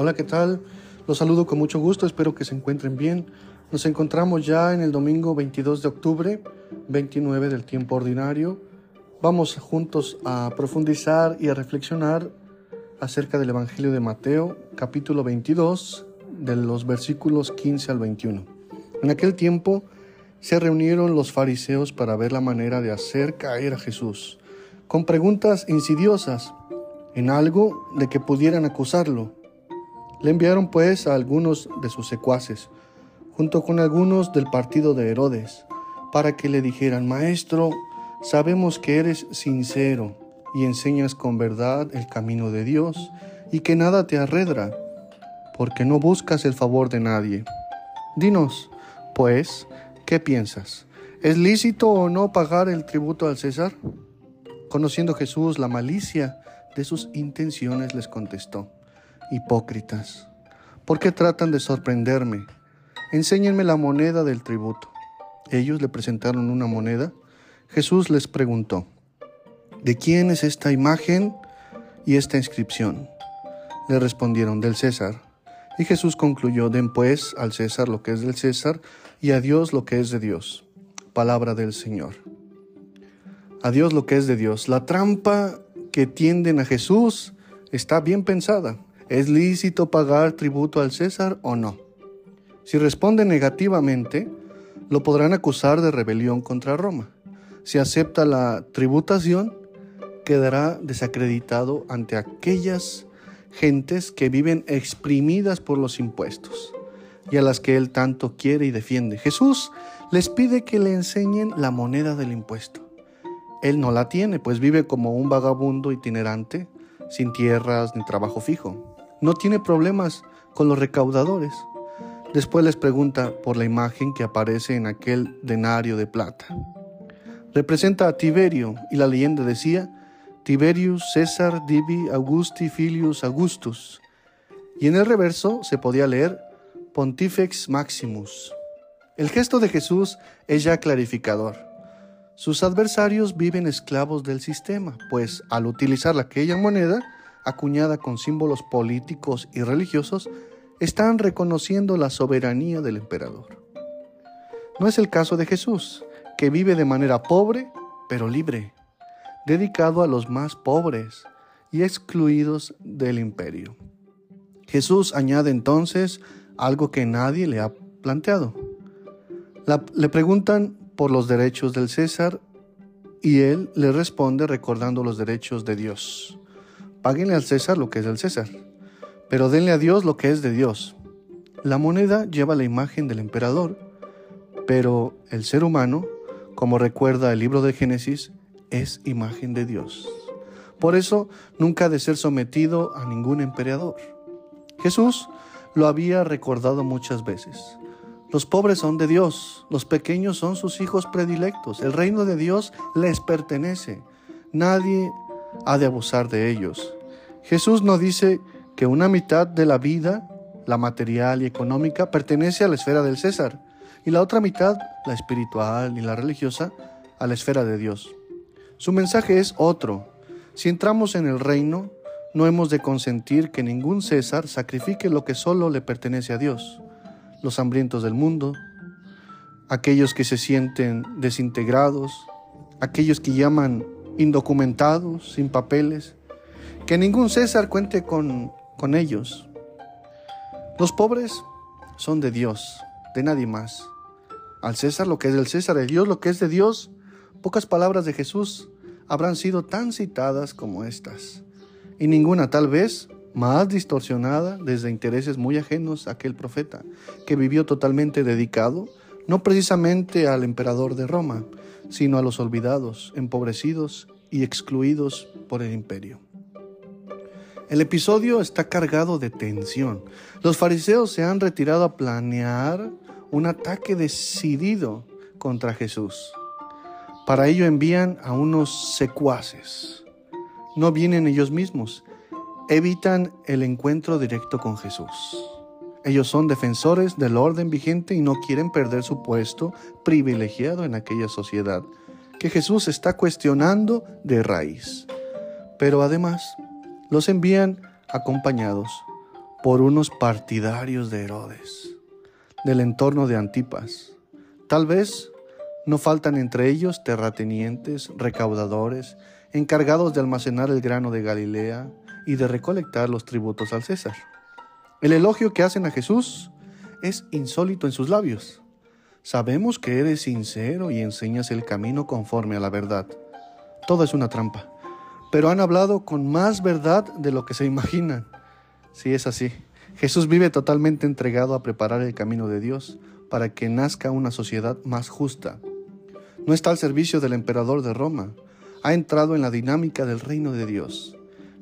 Hola, ¿qué tal? Los saludo con mucho gusto, espero que se encuentren bien. Nos encontramos ya en el domingo 22 de octubre, 29 del tiempo ordinario. Vamos juntos a profundizar y a reflexionar acerca del Evangelio de Mateo, capítulo 22, de los versículos 15 al 21. En aquel tiempo se reunieron los fariseos para ver la manera de hacer caer a Jesús, con preguntas insidiosas en algo de que pudieran acusarlo. Le enviaron pues a algunos de sus secuaces, junto con algunos del partido de Herodes, para que le dijeran, Maestro, sabemos que eres sincero y enseñas con verdad el camino de Dios, y que nada te arredra, porque no buscas el favor de nadie. Dinos, pues, ¿qué piensas? ¿Es lícito o no pagar el tributo al César? Conociendo Jesús la malicia de sus intenciones, les contestó, Hipócritas, ¿por qué tratan de sorprenderme? Enséñenme la moneda del tributo. Ellos le presentaron una moneda. Jesús les preguntó, ¿de quién es esta imagen y esta inscripción? Le respondieron, del César. Y Jesús concluyó, den pues al César lo que es del César y a Dios lo que es de Dios. Palabra del Señor. A Dios lo que es de Dios. La trampa que tienden a Jesús está bien pensada. ¿Es lícito pagar tributo al César o no? Si responde negativamente, lo podrán acusar de rebelión contra Roma. Si acepta la tributación, quedará desacreditado ante aquellas gentes que viven exprimidas por los impuestos y a las que él tanto quiere y defiende. Jesús les pide que le enseñen la moneda del impuesto. Él no la tiene, pues vive como un vagabundo itinerante, sin tierras ni trabajo fijo. No tiene problemas con los recaudadores. Después les pregunta por la imagen que aparece en aquel denario de plata. Representa a Tiberio y la leyenda decía Tiberius César Divi Augusti Filius Augustus. Y en el reverso se podía leer Pontifex Maximus. El gesto de Jesús es ya clarificador. Sus adversarios viven esclavos del sistema, pues al utilizar aquella moneda, acuñada con símbolos políticos y religiosos, están reconociendo la soberanía del emperador. No es el caso de Jesús, que vive de manera pobre, pero libre, dedicado a los más pobres y excluidos del imperio. Jesús añade entonces algo que nadie le ha planteado. le preguntan por los derechos del César y él le responde recordando los derechos de Dios. Páguenle al César lo que es del César, pero denle a Dios lo que es de Dios. La moneda lleva la imagen del emperador, pero el ser humano, como recuerda el libro de Génesis, es imagen de Dios. Por eso nunca ha de ser sometido a ningún emperador. Jesús lo había recordado muchas veces. Los pobres son de Dios, los pequeños son sus hijos predilectos, el reino de Dios les pertenece. Nadie ha de abusar de ellos. Jesús no dice que una mitad de la vida, la material y económica, pertenece a la esfera del César y la otra mitad, la espiritual y la religiosa, a la esfera de Dios. Su mensaje es otro. Si entramos en el reino, no hemos de consentir que ningún César sacrifique lo que solo le pertenece a Dios. Los hambrientos del mundo, aquellos que se sienten desintegrados, aquellos que llaman indocumentados, sin papeles, que ningún César cuente con, con ellos. Los pobres son de Dios, de nadie más. Al César lo que es del César, de Dios lo que es de Dios. Pocas palabras de Jesús habrán sido tan citadas como estas, y ninguna tal vez más distorsionada desde intereses muy ajenos a aquel profeta, que vivió totalmente dedicado, no precisamente al emperador de Roma, sino a los olvidados, empobrecidos y excluidos por el imperio. El episodio está cargado de tensión. Los fariseos se han retirado a planear un ataque decidido contra Jesús. Para ello envían a unos secuaces. No vienen ellos mismos, evitan el encuentro directo con Jesús. Ellos son defensores del orden vigente y no quieren perder su puesto privilegiado en aquella sociedad que Jesús está cuestionando de raíz. Pero además los envían acompañados por unos partidarios de Herodes, del entorno de Antipas. Tal vez no faltan entre ellos terratenientes, recaudadores, encargados de almacenar el grano de Galilea y de recolectar los tributos al César. El elogio que hacen a Jesús es insólito en sus labios. Sabemos que eres sincero y enseñas el camino conforme a la verdad. Todo es una trampa, pero han hablado con más verdad de lo que se imaginan. Si es así, Jesús vive totalmente entregado a preparar el camino de Dios para que nazca una sociedad más justa. No está al servicio del emperador de Roma, ha entrado en la dinámica del reino de Dios.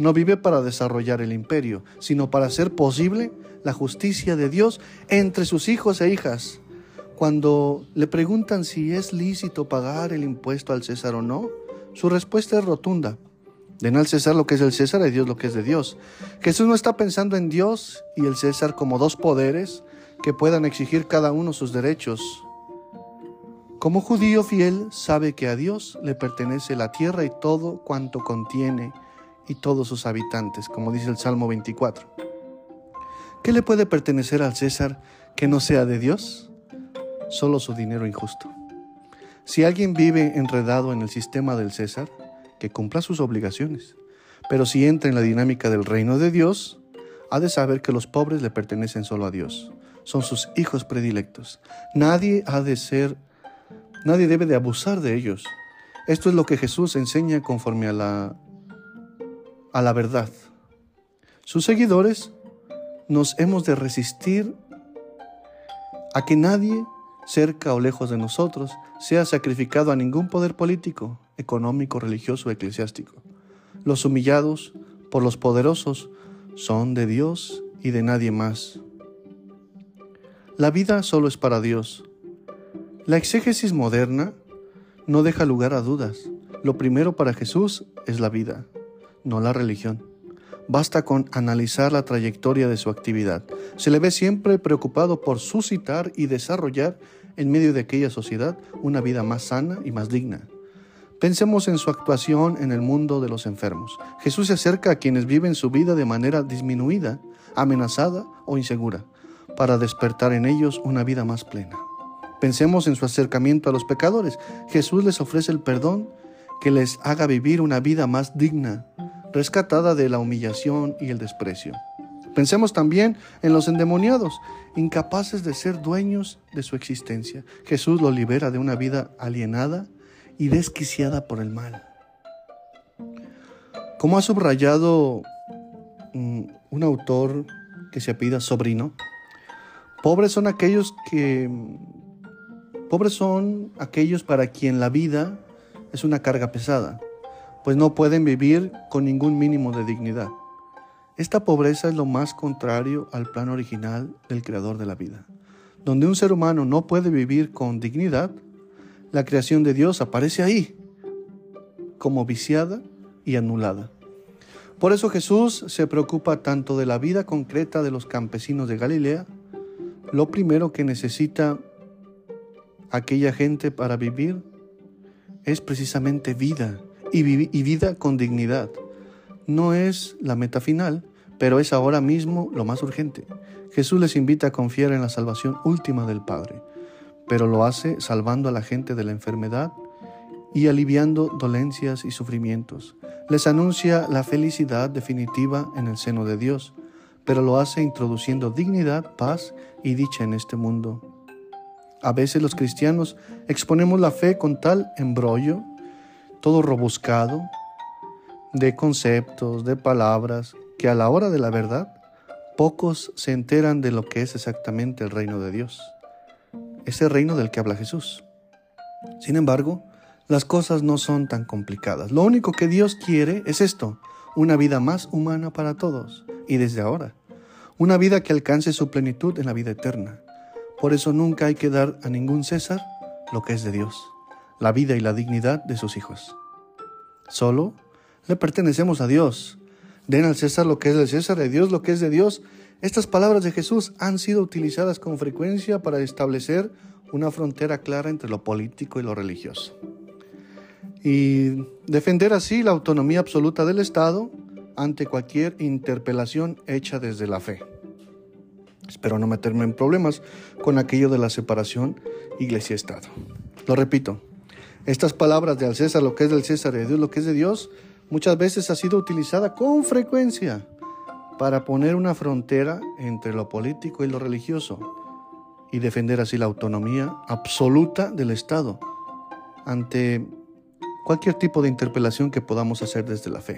No vive para desarrollar el imperio, sino para hacer posible la justicia de Dios entre sus hijos e hijas. Cuando le preguntan si es lícito pagar el impuesto al César o no, su respuesta es rotunda. Den al César lo que es del César y Dios lo que es de Dios. Jesús no está pensando en Dios y el César como dos poderes que puedan exigir cada uno sus derechos. Como judío fiel sabe que a Dios le pertenece la tierra y todo cuanto contiene y todos sus habitantes, como dice el Salmo 24. ¿Qué le puede pertenecer al César que no sea de Dios? Solo su dinero injusto. Si alguien vive enredado en el sistema del César, que cumpla sus obligaciones. Pero si entra en la dinámica del reino de Dios, ha de saber que los pobres le pertenecen solo a Dios. Son sus hijos predilectos. Nadie ha de ser Nadie debe de abusar de ellos. Esto es lo que Jesús enseña conforme a la, a la verdad. Sus seguidores nos hemos de resistir a que nadie, cerca o lejos de nosotros, sea sacrificado a ningún poder político, económico, religioso o eclesiástico. Los humillados por los poderosos son de Dios y de nadie más. La vida solo es para Dios. La exégesis moderna no deja lugar a dudas. Lo primero para Jesús es la vida, no la religión. Basta con analizar la trayectoria de su actividad. Se le ve siempre preocupado por suscitar y desarrollar en medio de aquella sociedad una vida más sana y más digna. Pensemos en su actuación en el mundo de los enfermos. Jesús se acerca a quienes viven su vida de manera disminuida, amenazada o insegura, para despertar en ellos una vida más plena. Pensemos en su acercamiento a los pecadores. Jesús les ofrece el perdón que les haga vivir una vida más digna, rescatada de la humillación y el desprecio. Pensemos también en los endemoniados, incapaces de ser dueños de su existencia. Jesús los libera de una vida alienada y desquiciada por el mal. Como ha subrayado mm, un autor que se apida sobrino, pobres son aquellos que Pobres son aquellos para quien la vida es una carga pesada, pues no pueden vivir con ningún mínimo de dignidad. Esta pobreza es lo más contrario al plan original del creador de la vida. Donde un ser humano no puede vivir con dignidad, la creación de Dios aparece ahí, como viciada y anulada. Por eso Jesús se preocupa tanto de la vida concreta de los campesinos de Galilea. Lo primero que necesita aquella gente para vivir es precisamente vida y, vida con dignidad. No es la meta final, pero es ahora mismo lo más urgente. Jesús les invita a confiar en la salvación última del Padre, pero lo hace salvando a la gente de la enfermedad y aliviando dolencias y sufrimientos. Les anuncia la felicidad definitiva en el seno de Dios, pero lo hace introduciendo dignidad, paz y dicha en este mundo. A veces los cristianos exponemos la fe con tal embrollo, todo robuscado, de conceptos, de palabras, que a la hora de la verdad pocos se enteran de lo que es exactamente el reino de Dios, ese reino del que habla Jesús. Sin embargo, las cosas no son tan complicadas. Lo único que Dios quiere es esto, una vida más humana para todos, y desde ahora, una vida que alcance su plenitud en la vida eterna. Por eso nunca hay que dar a ningún César lo que es de Dios, la vida y la dignidad de sus hijos. Solo le pertenecemos a Dios. Den al César lo que es del César, de Dios lo que es de Dios. Estas palabras de Jesús han sido utilizadas con frecuencia para establecer una frontera clara entre lo político y lo religioso. Y defender así la autonomía absoluta del Estado ante cualquier interpelación hecha desde la fe. Espero no meterme en problemas con aquello de la separación iglesia-estado. Lo repito, estas palabras de al César lo que es del César y de Dios lo que es de Dios muchas veces ha sido utilizada con frecuencia para poner una frontera entre lo político y lo religioso y defender así la autonomía absoluta del Estado ante cualquier tipo de interpelación que podamos hacer desde la fe.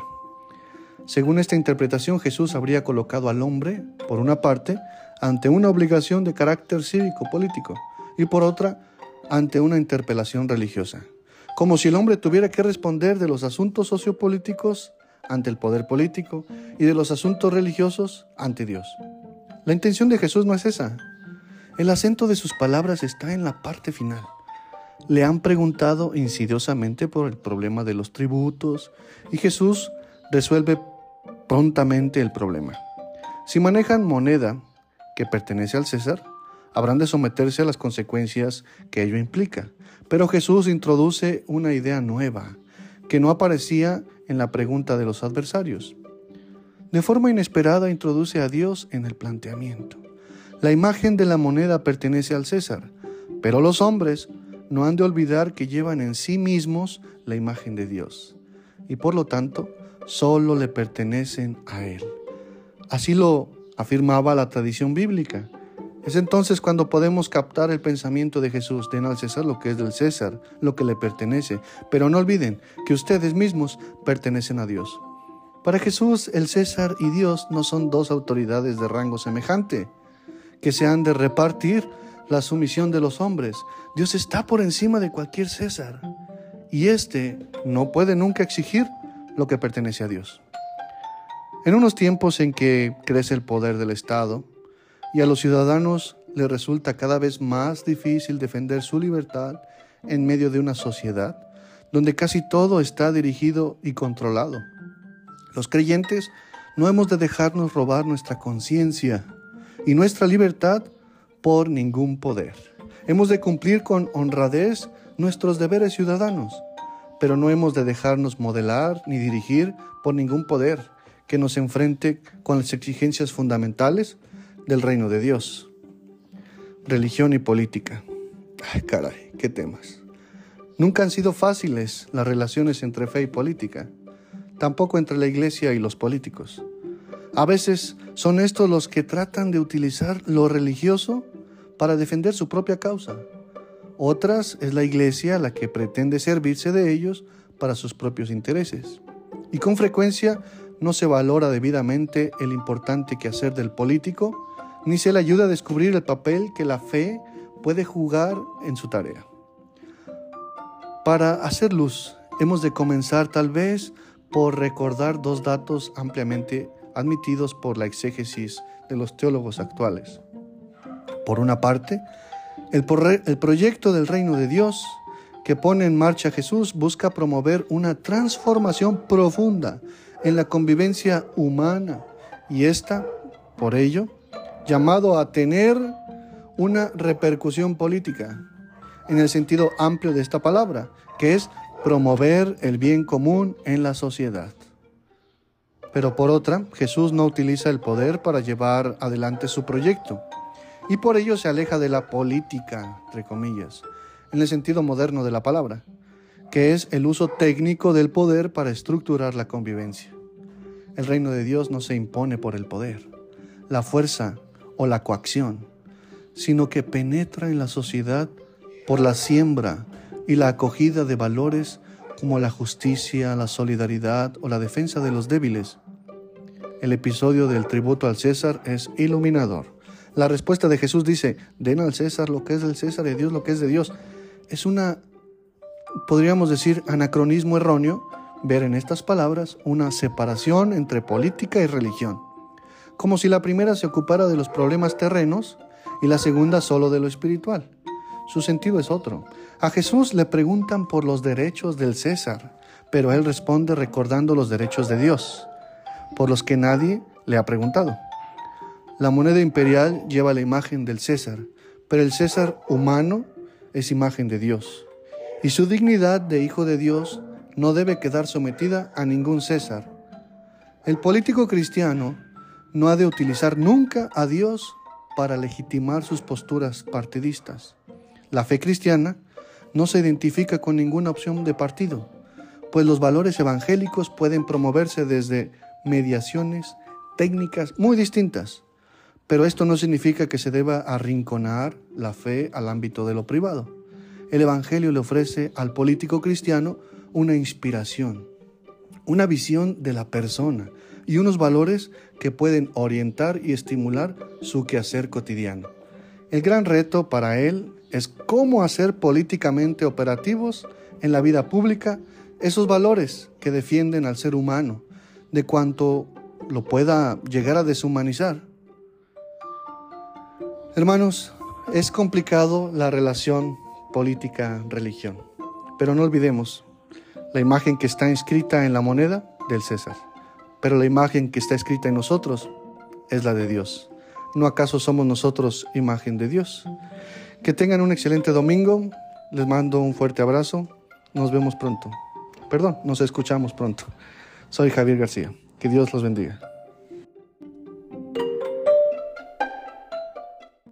Según esta interpretación, Jesús habría colocado al hombre, por una parte, ante una obligación de carácter cívico-político y por otra, ante una interpelación religiosa, como si el hombre tuviera que responder de los asuntos sociopolíticos ante el poder político y de los asuntos religiosos ante Dios. La intención de Jesús no es esa. El acento de sus palabras está en la parte final. Le han preguntado insidiosamente por el problema de los tributos y Jesús resuelve prontamente el problema. Si manejan moneda que pertenece al César, habrán de someterse a las consecuencias que ello implica. Pero Jesús introduce una idea nueva que no aparecía en la pregunta de los adversarios. De forma inesperada introduce a Dios en el planteamiento. La imagen de la moneda pertenece al César, pero los hombres no han de olvidar que llevan en sí mismos la imagen de Dios y por lo tanto solo le pertenecen a Él. Así lo afirmaba la tradición bíblica. Es entonces cuando podemos captar el pensamiento de Jesús, den al César lo que es del César, lo que le pertenece, pero no olviden que ustedes mismos pertenecen a Dios. Para Jesús, el César y Dios no son dos autoridades de rango semejante, que se han de repartir la sumisión de los hombres. Dios está por encima de cualquier César, y éste no puede nunca exigir lo que pertenece a Dios. En unos tiempos en que crece el poder del Estado, y a los ciudadanos les resulta cada vez más difícil defender su libertad en medio de una sociedad donde casi todo está dirigido y controlado. Los creyentes no hemos de dejarnos robar nuestra conciencia y nuestra libertad por ningún poder. Hemos de cumplir con honradez nuestros deberes ciudadanos, pero no hemos de dejarnos modelar ni dirigir por ningún poder que nos enfrente con las exigencias fundamentales del reino de Dios. Religión y política. Ay, caray, qué temas. Nunca han sido fáciles las relaciones entre fe y política, tampoco entre la iglesia y los políticos. A veces son estos los que tratan de utilizar lo religioso para defender su propia causa. Otras es la iglesia la que pretende servirse de ellos para sus propios intereses. Y con frecuencia no se valora debidamente el importante quehacer del político ni se le ayuda a descubrir el papel que la fe puede jugar en su tarea. Para hacer luz, hemos de comenzar tal vez por recordar dos datos ampliamente admitidos por la exégesis de los teólogos actuales. Por una parte, el, el, proyecto del reino de Dios que pone en marcha Jesús busca promover una transformación profunda en la convivencia humana y esta, por ello, llamado a tener una repercusión política en el sentido amplio de esta palabra, que es promover el bien común en la sociedad. Pero por otra, Jesús no utiliza el poder para llevar adelante su proyecto y por ello se aleja de la política, entre comillas, en el sentido moderno de la palabra, que es el uso técnico del poder para estructurar la convivencia. El reino de Dios no se impone por el poder. La fuerza o la coacción, sino que penetra en la sociedad por la siembra y la acogida de valores como la justicia, la solidaridad o la defensa de los débiles. El episodio del tributo al César es iluminador. La respuesta de Jesús dice, den al César lo que es del César y Dios lo que es de Dios. Es una, podríamos decir, anacronismo erróneo ver en estas palabras una separación entre política y religión como si la primera se ocupara de los problemas terrenos y la segunda solo de lo espiritual. Su sentido es otro. A Jesús le preguntan por los derechos del César, pero él responde recordando los derechos de Dios, por los que nadie le ha preguntado. La moneda imperial lleva la imagen del César, pero el César humano es imagen de Dios, y su dignidad de hijo de Dios no debe quedar sometida a ningún César. El político cristiano no ha de utilizar nunca a Dios para legitimar sus posturas partidistas. La fe cristiana no se identifica con ninguna opción de partido, pues los valores evangélicos pueden promoverse desde mediaciones técnicas muy distintas, pero esto no significa que se deba arrinconar la fe al ámbito de lo privado. El Evangelio le ofrece al político cristiano una inspiración, una visión de la persona y unos valores que pueden orientar y estimular su quehacer cotidiano. El gran reto para él es cómo hacer políticamente operativos en la vida pública esos valores que defienden al ser humano, de cuanto lo pueda llegar a deshumanizar. Hermanos, es complicado la relación política-religión, pero no olvidemos la imagen que está inscrita en la moneda del César, pero la imagen que está escrita en nosotros es la de Dios. ¿No acaso somos nosotros imagen de Dios? Que tengan un excelente domingo, les mando un fuerte abrazo, nos vemos pronto. Perdón, nos escuchamos pronto. Soy Javier García. Que Dios los bendiga.